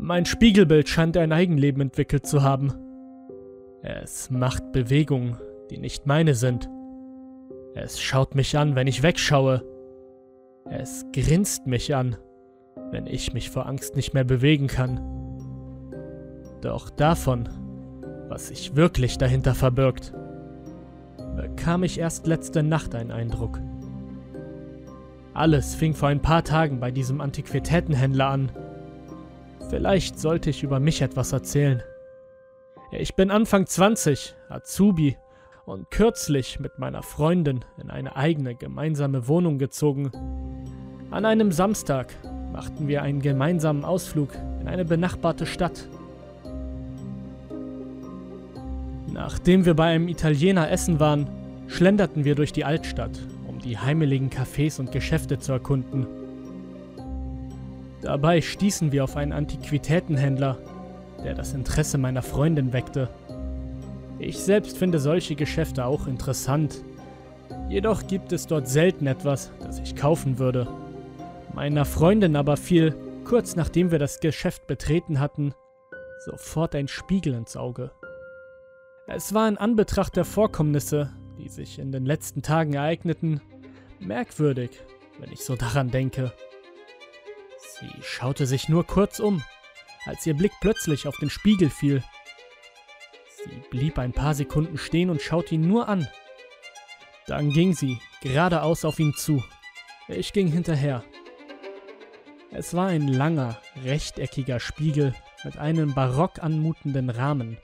Mein Spiegelbild scheint ein Eigenleben entwickelt zu haben. Es macht Bewegungen, die nicht meine sind. Es schaut mich an, wenn ich wegschaue. Es grinst mich an, wenn ich mich vor Angst nicht mehr bewegen kann. Doch davon, was sich wirklich dahinter verbirgt, bekam ich erst letzte Nacht einen Eindruck. Alles fing vor ein paar Tagen bei diesem Antiquitätenhändler an. Vielleicht sollte ich über mich etwas erzählen. Ich bin Anfang 20, Azubi und kürzlich mit meiner Freundin in eine eigene gemeinsame Wohnung gezogen. An einem Samstag machten wir einen gemeinsamen Ausflug in eine benachbarte Stadt. Nachdem wir bei einem Italiener essen waren, schlenderten wir durch die Altstadt, um die heimeligen Cafés und Geschäfte zu erkunden. Dabei stießen wir auf einen Antiquitätenhändler, der das Interesse meiner Freundin weckte. Ich selbst finde solche Geschäfte auch interessant. Jedoch gibt es dort selten etwas, das ich kaufen würde. Meiner Freundin aber fiel, kurz nachdem wir das Geschäft betreten hatten, sofort ein Spiegel ins Auge. Es war in Anbetracht der Vorkommnisse, die sich in den letzten Tagen ereigneten, merkwürdig, wenn ich so daran denke. Sie schaute sich nur kurz um, als ihr Blick plötzlich auf den Spiegel fiel. Sie blieb ein paar Sekunden stehen und schaute ihn nur an. Dann ging sie geradeaus auf ihn zu. Ich ging hinterher. Es war ein langer, rechteckiger Spiegel mit einem barock anmutenden Rahmen.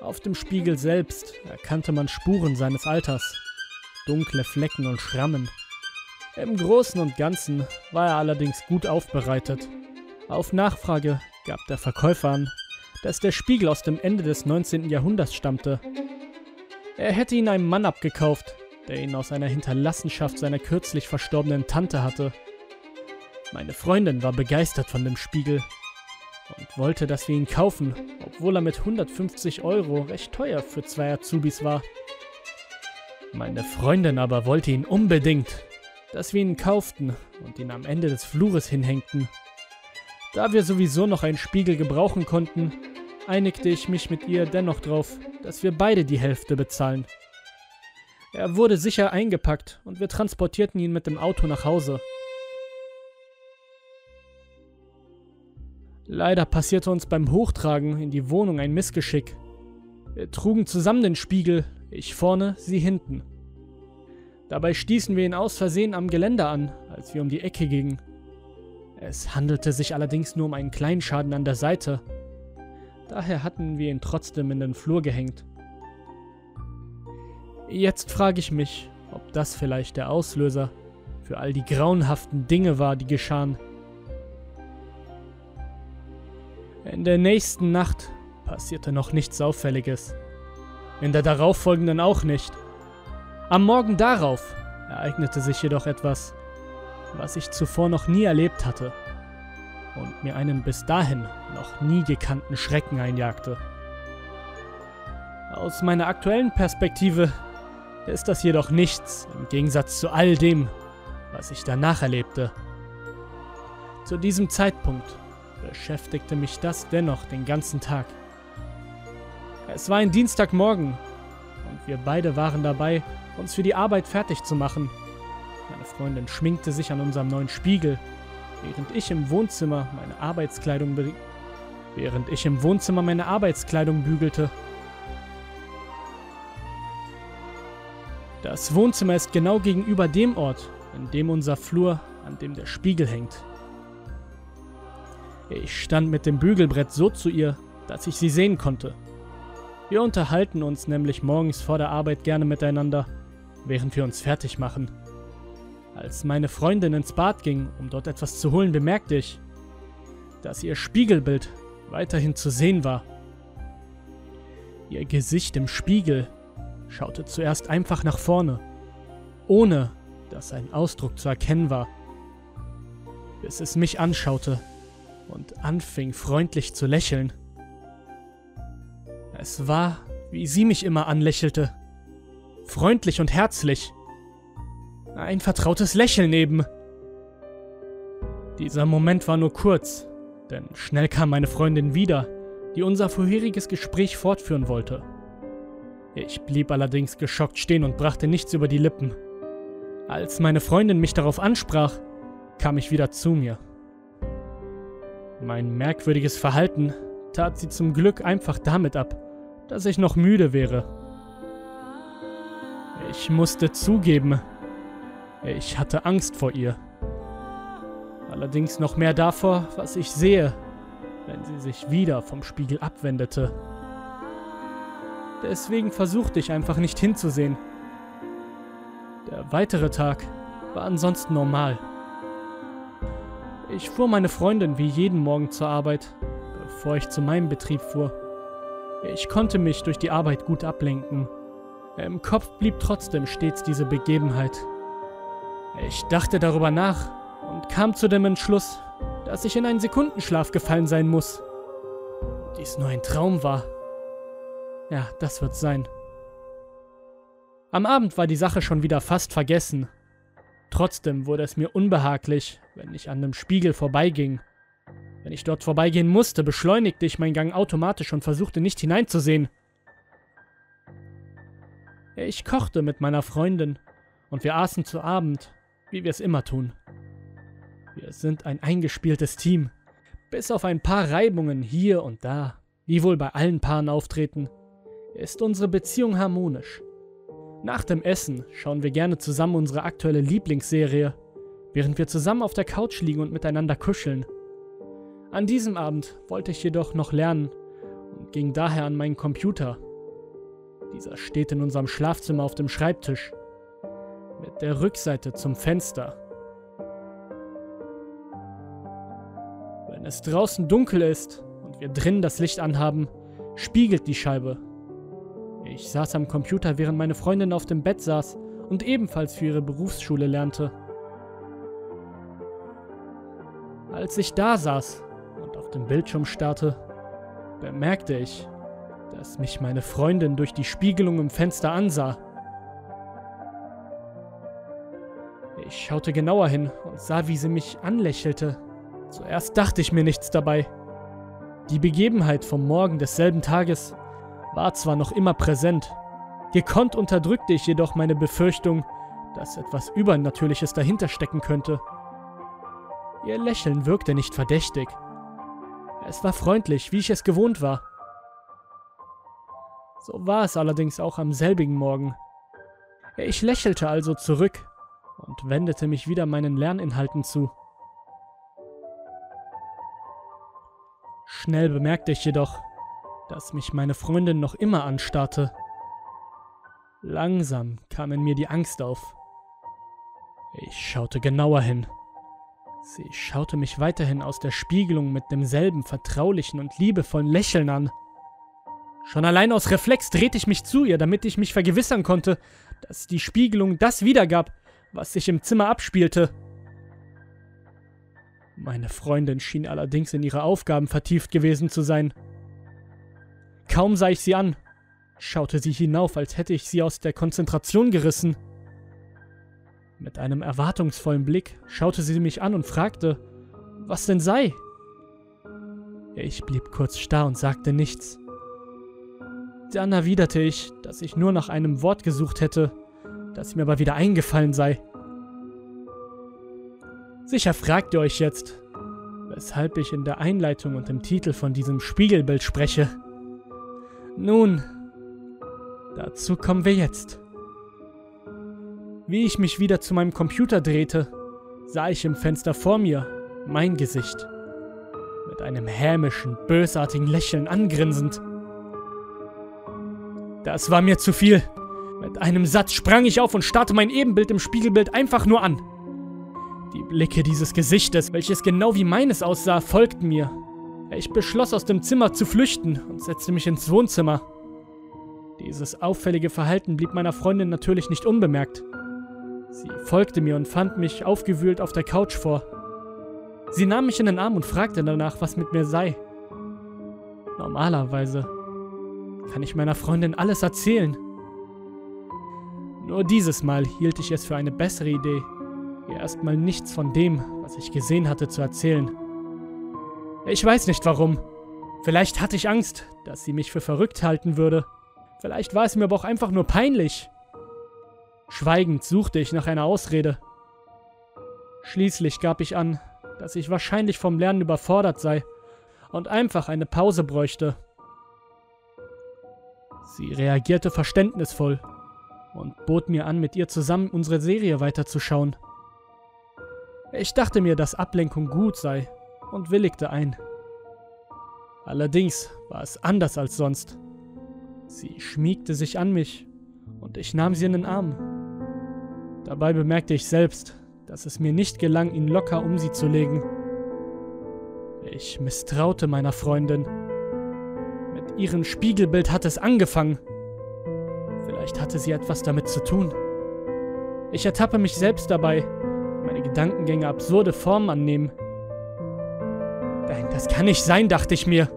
Auf dem Spiegel selbst erkannte man Spuren seines Alters, dunkle Flecken und Schrammen. Im Großen und Ganzen war er allerdings gut aufbereitet. Auf Nachfrage gab der Verkäufer an, dass der Spiegel aus dem Ende des 19. Jahrhunderts stammte. Er hätte ihn einem Mann abgekauft, der ihn aus einer Hinterlassenschaft seiner kürzlich verstorbenen Tante hatte. Meine Freundin war begeistert von dem Spiegel und wollte, dass wir ihn kaufen, obwohl er mit 150 Euro recht teuer für zwei Azubis war. Meine Freundin aber wollte ihn unbedingt, dass wir ihn kauften und ihn am Ende des Flures hinhängten. Da wir sowieso noch einen Spiegel gebrauchen konnten, einigte ich mich mit ihr dennoch drauf, dass wir beide die Hälfte bezahlen. Er wurde sicher eingepackt und wir transportierten ihn mit dem Auto nach Hause. Leider passierte uns beim Hochtragen in die Wohnung ein Missgeschick. Wir trugen zusammen den Spiegel, ich vorne, sie hinten. Dabei stießen wir ihn aus Versehen am Geländer an, als wir um die Ecke gingen. Es handelte sich allerdings nur um einen kleinen Schaden an der Seite. Daher hatten wir ihn trotzdem in den Flur gehängt. Jetzt frage ich mich, ob das vielleicht der Auslöser für all die grauenhaften Dinge war, die geschahen. In der nächsten Nacht passierte noch nichts Auffälliges. In der darauffolgenden auch nicht. Am Morgen darauf ereignete sich jedoch etwas, was ich zuvor noch nie erlebt hatte und mir einen bis dahin noch nie gekannten Schrecken einjagte. Aus meiner aktuellen Perspektive ist das jedoch nichts im Gegensatz zu all dem, was ich danach erlebte. Zu diesem Zeitpunkt beschäftigte mich das dennoch den ganzen Tag. Es war ein Dienstagmorgen und wir beide waren dabei, uns für die Arbeit fertig zu machen. Meine Freundin schminkte sich an unserem neuen Spiegel, während ich im Wohnzimmer meine Arbeitskleidung während ich im Wohnzimmer meine Arbeitskleidung bügelte. Das Wohnzimmer ist genau gegenüber dem Ort, in dem unser Flur, an dem der Spiegel hängt. Ich stand mit dem Bügelbrett so zu ihr, dass ich sie sehen konnte. Wir unterhalten uns nämlich morgens vor der Arbeit gerne miteinander, während wir uns fertig machen. Als meine Freundin ins Bad ging, um dort etwas zu holen, bemerkte ich, dass ihr Spiegelbild weiterhin zu sehen war. Ihr Gesicht im Spiegel schaute zuerst einfach nach vorne, ohne dass ein Ausdruck zu erkennen war, bis es mich anschaute und anfing freundlich zu lächeln. Es war, wie sie mich immer anlächelte. Freundlich und herzlich. Ein vertrautes Lächeln eben. Dieser Moment war nur kurz, Denn schnell kam meine Freundin wieder, die unser vorheriges Gespräch fortführen wollte. Ich blieb allerdings geschockt stehen und brachte nichts über die Lippen. Als meine Freundin mich darauf ansprach, kam ich wieder zu mir. Mein merkwürdiges Verhalten tat sie zum Glück einfach damit ab, dass ich noch müde wäre. Ich musste zugeben, ich hatte Angst vor ihr. Allerdings noch mehr davor, was ich sehe, wenn sie sich wieder vom Spiegel abwendete. Deswegen versuchte ich einfach nicht hinzusehen. Der weitere Tag war ansonsten normal. Ich fuhr meine Freundin wie jeden Morgen zur Arbeit, bevor ich zu meinem Betrieb fuhr. Ich konnte mich durch die Arbeit gut ablenken. Im Kopf blieb trotzdem stets diese Begebenheit. Ich dachte darüber nach und kam zu dem Entschluss, dass ich in einen Sekundenschlaf gefallen sein muss. Dies nur ein Traum war. Ja, das wird sein. Am Abend war die Sache schon wieder fast vergessen. Trotzdem wurde es mir unbehaglich, wenn ich an dem Spiegel vorbeiging. Wenn ich dort vorbeigehen musste, beschleunigte ich meinen Gang automatisch und versuchte nicht hineinzusehen. Ich kochte mit meiner Freundin und wir aßen zu Abend, wie wir es immer tun. Wir sind ein eingespieltes Team. Bis auf ein paar Reibungen hier und da, die wohl bei allen Paaren auftreten, ist unsere Beziehung harmonisch. Nach dem Essen schauen wir gerne zusammen unsere aktuelle Lieblingsserie, während wir zusammen auf der Couch liegen und miteinander kuscheln. An diesem Abend wollte ich jedoch noch lernen und ging daher an meinen Computer. Dieser steht in unserem Schlafzimmer auf dem Schreibtisch, mit der Rückseite zum Fenster. Wenn es draußen dunkel ist und wir drinnen das Licht anhaben, spiegelt die Scheibe ich saß am Computer, während meine Freundin auf dem Bett saß und ebenfalls für ihre Berufsschule lernte. Als ich da saß und auf dem Bildschirm starrte, bemerkte ich, dass mich meine Freundin durch die Spiegelung im Fenster ansah. Ich schaute genauer hin und sah, wie sie mich anlächelte. Zuerst dachte ich mir nichts dabei. Die Begebenheit vom Morgen desselben Tages war zwar noch immer präsent, gekonnt unterdrückte ich jedoch meine Befürchtung, dass etwas Übernatürliches dahinter stecken könnte. Ihr Lächeln wirkte nicht verdächtig. Es war freundlich, wie ich es gewohnt war. So war es allerdings auch am selbigen Morgen. Ich lächelte also zurück und wendete mich wieder meinen Lerninhalten zu. Schnell bemerkte ich jedoch, dass mich meine Freundin noch immer anstarrte. Langsam kam in mir die Angst auf. Ich schaute genauer hin. Sie schaute mich weiterhin aus der Spiegelung mit demselben vertraulichen und liebevollen Lächeln an. Schon allein aus Reflex drehte ich mich zu ihr, damit ich mich vergewissern konnte, dass die Spiegelung das wiedergab, was sich im Zimmer abspielte. Meine Freundin schien allerdings in ihre Aufgaben vertieft gewesen zu sein. Kaum sah ich sie an, schaute sie hinauf, als hätte ich sie aus der Konzentration gerissen. Mit einem erwartungsvollen Blick schaute sie mich an und fragte, was denn sei. Ich blieb kurz starr und sagte nichts. Dann erwiderte ich, dass ich nur nach einem Wort gesucht hätte, das mir aber wieder eingefallen sei. Sicher fragt ihr euch jetzt, weshalb ich in der Einleitung und im Titel von diesem Spiegelbild spreche. Nun, dazu kommen wir jetzt. Wie ich mich wieder zu meinem Computer drehte, sah ich im Fenster vor mir mein Gesicht. Mit einem hämischen, bösartigen Lächeln angrinsend. Das war mir zu viel. Mit einem Satz sprang ich auf und starrte mein Ebenbild im Spiegelbild einfach nur an. Die Blicke dieses Gesichtes, welches genau wie meines aussah, folgten mir ich beschloss aus dem Zimmer zu flüchten und setzte mich ins Wohnzimmer. Dieses auffällige Verhalten blieb meiner Freundin natürlich nicht unbemerkt. Sie folgte mir und fand mich aufgewühlt auf der Couch vor. Sie nahm mich in den Arm und fragte danach, was mit mir sei. Normalerweise kann ich meiner Freundin alles erzählen. Nur dieses Mal hielt ich es für eine bessere Idee, ihr erstmal nichts von dem, was ich gesehen hatte, zu erzählen. Ich weiß nicht warum. Vielleicht hatte ich Angst, dass sie mich für verrückt halten würde. Vielleicht war es mir aber auch einfach nur peinlich. Schweigend suchte ich nach einer Ausrede. Schließlich gab ich an, dass ich wahrscheinlich vom Lernen überfordert sei und einfach eine Pause bräuchte. Sie reagierte verständnisvoll und bot mir an, mit ihr zusammen unsere Serie weiterzuschauen. Ich dachte mir, dass Ablenkung gut sei und willigte ein. Allerdings war es anders als sonst. Sie schmiegte sich an mich und ich nahm sie in den Arm. Dabei bemerkte ich selbst, dass es mir nicht gelang, ihn locker um sie zu legen. Ich misstraute meiner Freundin. Ihrem Spiegelbild hatte es angefangen. Vielleicht hatte sie etwas damit zu tun. Ich ertappe mich selbst dabei, meine Gedankengänge absurde Formen annehmen. Nein, das kann nicht sein, dachte ich mir.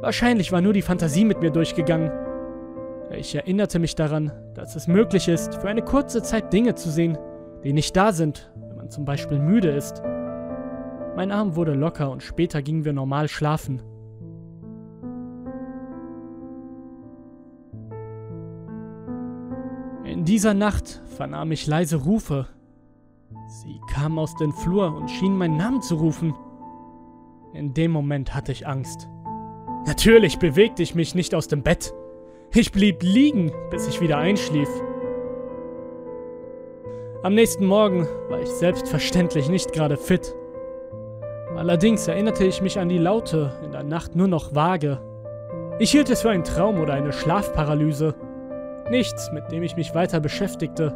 Wahrscheinlich war nur die Fantasie mit mir durchgegangen. Ich erinnerte mich daran, dass es möglich ist, für eine kurze Zeit Dinge zu sehen, die nicht da sind, wenn man zum Beispiel müde ist. Mein Arm wurde locker und später gingen wir normal schlafen. Dieser Nacht vernahm ich leise Rufe. Sie kamen aus dem Flur und schienen meinen Namen zu rufen. In dem Moment hatte ich Angst. Natürlich bewegte ich mich nicht aus dem Bett. Ich blieb liegen, bis ich wieder einschlief. Am nächsten Morgen war ich selbstverständlich nicht gerade fit. Allerdings erinnerte ich mich an die Laute in der Nacht nur noch vage. Ich hielt es für einen Traum oder eine Schlafparalyse. Nichts, mit dem ich mich weiter beschäftigte.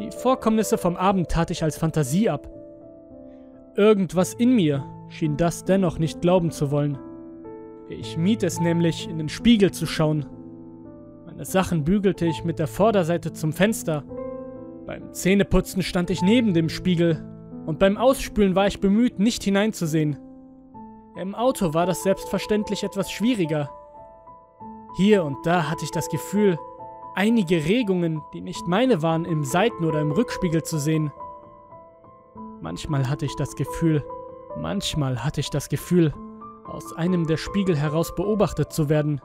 Die Vorkommnisse vom Abend tat ich als Fantasie ab. Irgendwas in mir schien das dennoch nicht glauben zu wollen. Ich mied es nämlich, in den Spiegel zu schauen. Meine Sachen bügelte ich mit der Vorderseite zum Fenster. Beim Zähneputzen stand ich neben dem Spiegel und beim Ausspülen war ich bemüht, nicht hineinzusehen. Im Auto war das selbstverständlich etwas schwieriger. Hier und da hatte ich das Gefühl, einige Regungen, die nicht meine waren, im Seiten- oder im Rückspiegel zu sehen. Manchmal hatte ich das Gefühl, manchmal hatte ich das Gefühl, aus einem der Spiegel heraus beobachtet zu werden.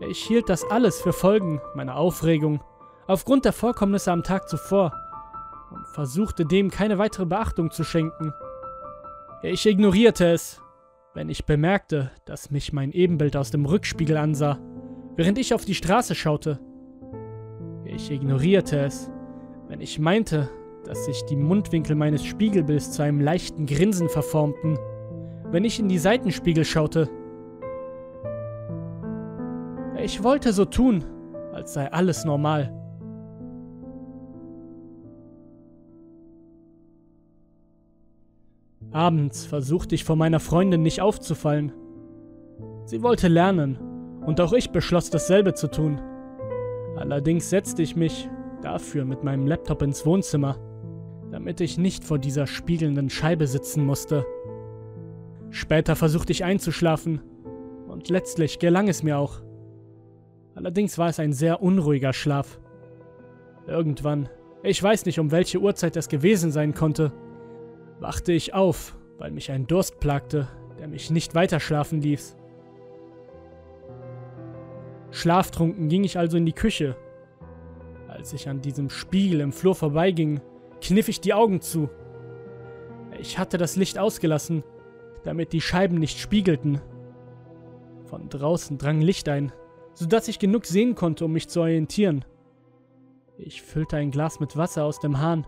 Ich hielt das alles für Folgen meiner Aufregung aufgrund der Vorkommnisse am Tag zuvor und versuchte dem keine weitere Beachtung zu schenken. Ich ignorierte es, wenn ich bemerkte, dass mich mein Ebenbild aus dem Rückspiegel ansah, während ich auf die Straße schaute. Ich ignorierte es, wenn ich meinte, dass sich die Mundwinkel meines Spiegelbilds zu einem leichten Grinsen verformten wenn ich in die Seitenspiegel schaute. Ich wollte so tun, als sei alles normal. Abends versuchte ich vor meiner Freundin nicht aufzufallen. Sie wollte lernen, und auch ich beschloss dasselbe zu tun. Allerdings setzte ich mich dafür mit meinem Laptop ins Wohnzimmer, damit ich nicht vor dieser spiegelnden Scheibe sitzen musste. Später versuchte ich einzuschlafen und letztlich gelang es mir auch. Allerdings war es ein sehr unruhiger Schlaf. Irgendwann, ich weiß nicht um welche Uhrzeit es gewesen sein konnte, wachte ich auf, weil mich ein Durst plagte, der mich nicht weiter schlafen ließ. Schlaftrunken ging ich also in die Küche. Als ich an diesem Spiegel im Flur vorbeiging, kniff ich die Augen zu. Ich hatte das Licht ausgelassen damit die Scheiben nicht spiegelten. Von draußen drang Licht ein, sodass ich genug sehen konnte, um mich zu orientieren. Ich füllte ein Glas mit Wasser aus dem Hahn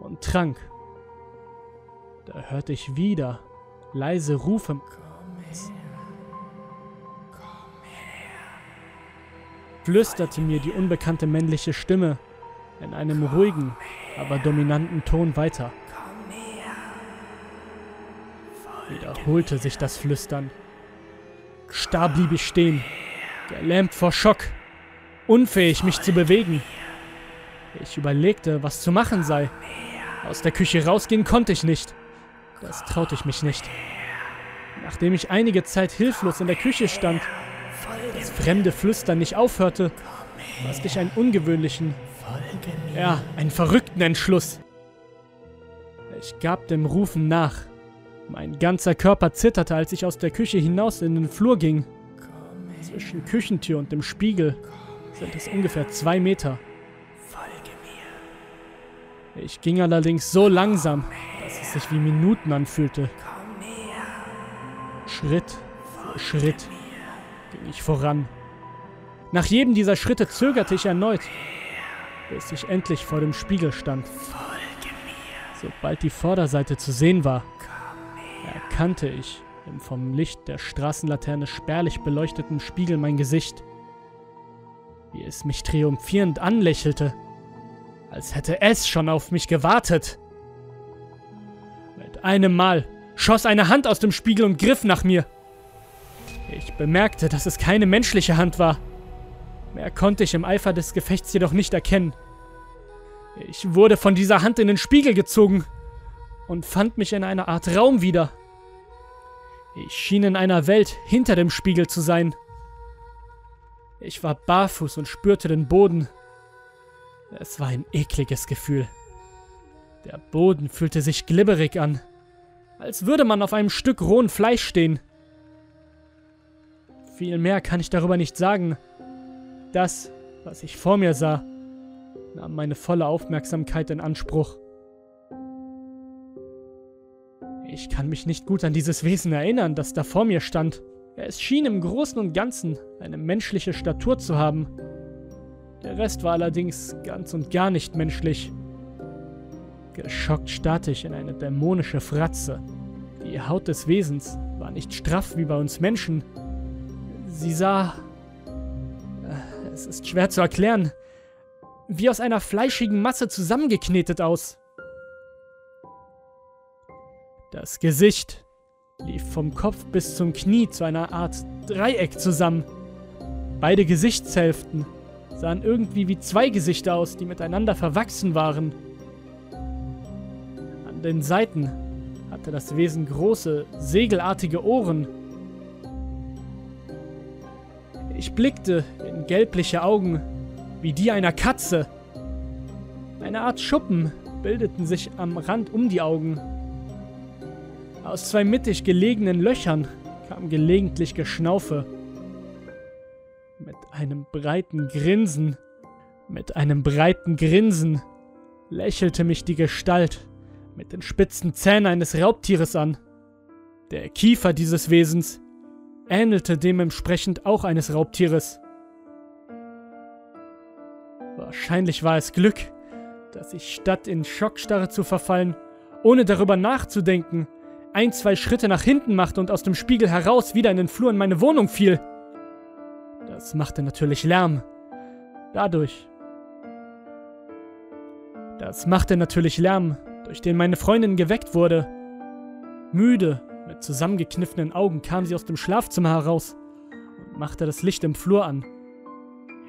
und trank. Da hörte ich wieder leise Rufe. Flüsterte mir die unbekannte männliche Stimme in einem ruhigen, aber dominanten Ton weiter. wiederholte sich das Flüstern. Starr blieb ich stehen, gelähmt vor Schock, unfähig mich zu bewegen. Ich überlegte, was zu machen sei. Aus der Küche rausgehen konnte ich nicht. Das traute ich mich nicht. Nachdem ich einige Zeit hilflos in der Küche stand, das fremde Flüstern nicht aufhörte, fasste ich einen ungewöhnlichen, ja, einen verrückten Entschluss. Ich gab dem Rufen nach Mein ganzer Körper zitterte, als ich aus der Küche hinaus in den Flur ging. Zwischen Küchentür und dem Spiegel sind es ungefähr zwei Meter. Ich ging allerdings so langsam, dass es sich wie Minuten anfühlte. Schritt für Schritt ging ich voran. Nach jedem dieser Schritte zögerte ich erneut, bis ich endlich vor dem Spiegel stand. Sobald die Vorderseite zu sehen war, erkannte ich im vom Licht der Straßenlaterne spärlich beleuchteten Spiegel mein Gesicht, wie es mich triumphierend anlächelte, als hätte es schon auf mich gewartet. Einem Mal schoss eine Hand aus dem Spiegel und griff nach mir. Ich bemerkte, dass es keine menschliche Hand war. Mehr konnte ich im Eifer des Gefechts jedoch nicht erkennen. Ich wurde von dieser Hand in den Spiegel gezogen und fand mich in einer Art Raum wieder. Ich schien in einer Welt hinter dem Spiegel zu sein. Ich war barfuß und spürte den Boden. Es war ein ekliges Gefühl. Der Boden fühlte sich glibberig an, als würde man auf einem Stück rohen Fleisch stehen. Viel mehr kann ich darüber nicht sagen. Das, was ich vor mir sah, nahm meine volle Aufmerksamkeit in Anspruch. Ich kann mich nicht gut an dieses Wesen erinnern, das da vor mir stand. Es schien im Großen und Ganzen eine menschliche Statur zu haben. Der Rest war allerdings ganz und gar nicht menschlich. Geschockt starrte ich in eine dämonische Fratze. Die Haut des Wesens war nicht straff wie bei uns Menschen. Sie sah... Äh, es ist schwer zu erklären. Wie aus einer fleischigen Masse zusammengeknetet aus. Das Gesicht lief vom Kopf bis zum Knie zu einer Art Dreieck zusammen. Beide Gesichtshälften sahen irgendwie wie zwei Gesichter aus, die miteinander verwachsen waren. Den Seiten hatte das Wesen große, segelartige Ohren. Ich blickte in gelbliche Augen, wie die einer Katze. Eine Art Schuppen bildeten sich am Rand um die Augen aus zwei mittig gelegenen Löchern kam gelegentlich Geschnaufe. Mit einem breiten Grinsen, mit einem breiten Grinsen lächelte mich die Gestalt mit den spitzen Zähnen eines Raubtieres an. Der Kiefer dieses Wesens ähnelte dementsprechend auch eines Raubtieres. Wahrscheinlich war es Glück, dass ich statt in Schockstarre zu verfallen, ohne darüber nachzudenken, ein, zwei Schritte nach hinten machte und aus dem Spiegel heraus wieder in den Flur in meine Wohnung fiel. Das machte natürlich Lärm. Dadurch. Das machte natürlich Lärm, durch den meine Freundin geweckt wurde. Müde, mit zusammengekniffenen Augen kam sie aus dem Schlafzimmer heraus und machte das Licht im Flur an.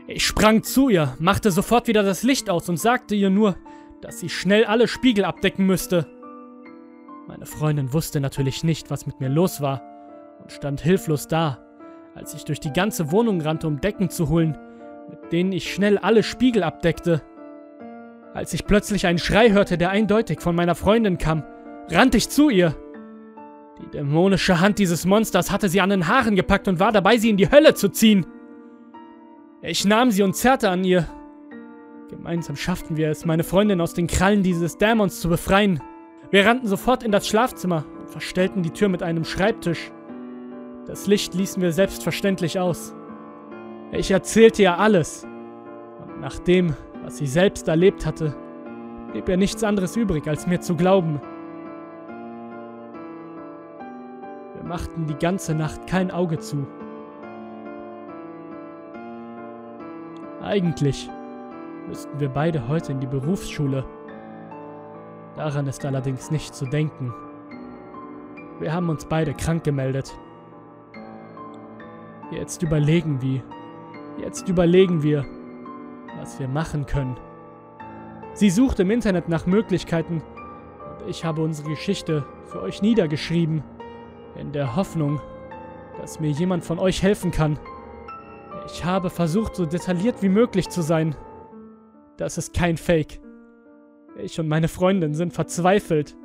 Ich sprang zu ihr, machte sofort wieder das Licht aus und sagte ihr nur, dass sie schnell alle Spiegel abdecken müsste. Meine Freundin wusste natürlich nicht, was mit mir los war und stand hilflos da, als ich durch die ganze Wohnung rannte, um Decken zu holen, mit denen ich schnell alle Spiegel abdeckte. Als ich plötzlich einen Schrei hörte, der eindeutig von meiner Freundin kam, rannte ich zu ihr. Die dämonische Hand dieses Monsters hatte sie an den Haaren gepackt und war dabei, sie in die Hölle zu ziehen. Ich nahm sie und zerrte an ihr. Gemeinsam schafften wir es, meine Freundin aus den Krallen dieses Dämons zu befreien. Wir rannten sofort in das Schlafzimmer und verstellten die Tür mit einem Schreibtisch. Das Licht ließen wir selbstverständlich aus. Ich erzählte ihr alles. Und nach dem, was sie selbst erlebt hatte, blieb ihr nichts anderes übrig, als mir zu glauben. Wir machten die ganze Nacht kein Auge zu. Eigentlich müssten wir beide heute in die Berufsschule. Daran ist allerdings nicht zu denken. Wir haben uns beide krank gemeldet. Jetzt überlegen wir. Jetzt überlegen wir, was wir machen können. Sie sucht im Internet nach Möglichkeiten und ich habe unsere Geschichte für euch niedergeschrieben, in der Hoffnung, dass mir jemand von euch helfen kann. Ich habe versucht, so detailliert wie möglich zu sein. Das ist kein Fake. Ich und meine Freundin sind verzweifelt.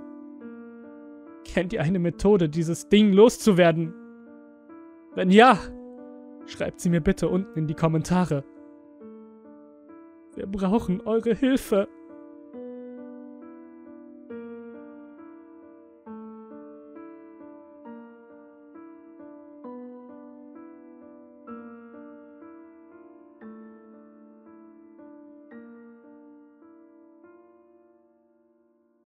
Kennt ihr eine Methode, dieses Ding loszuwerden? Wenn ja, schreibt sie mir bitte unten in die Kommentare. Wir brauchen eure Hilfe.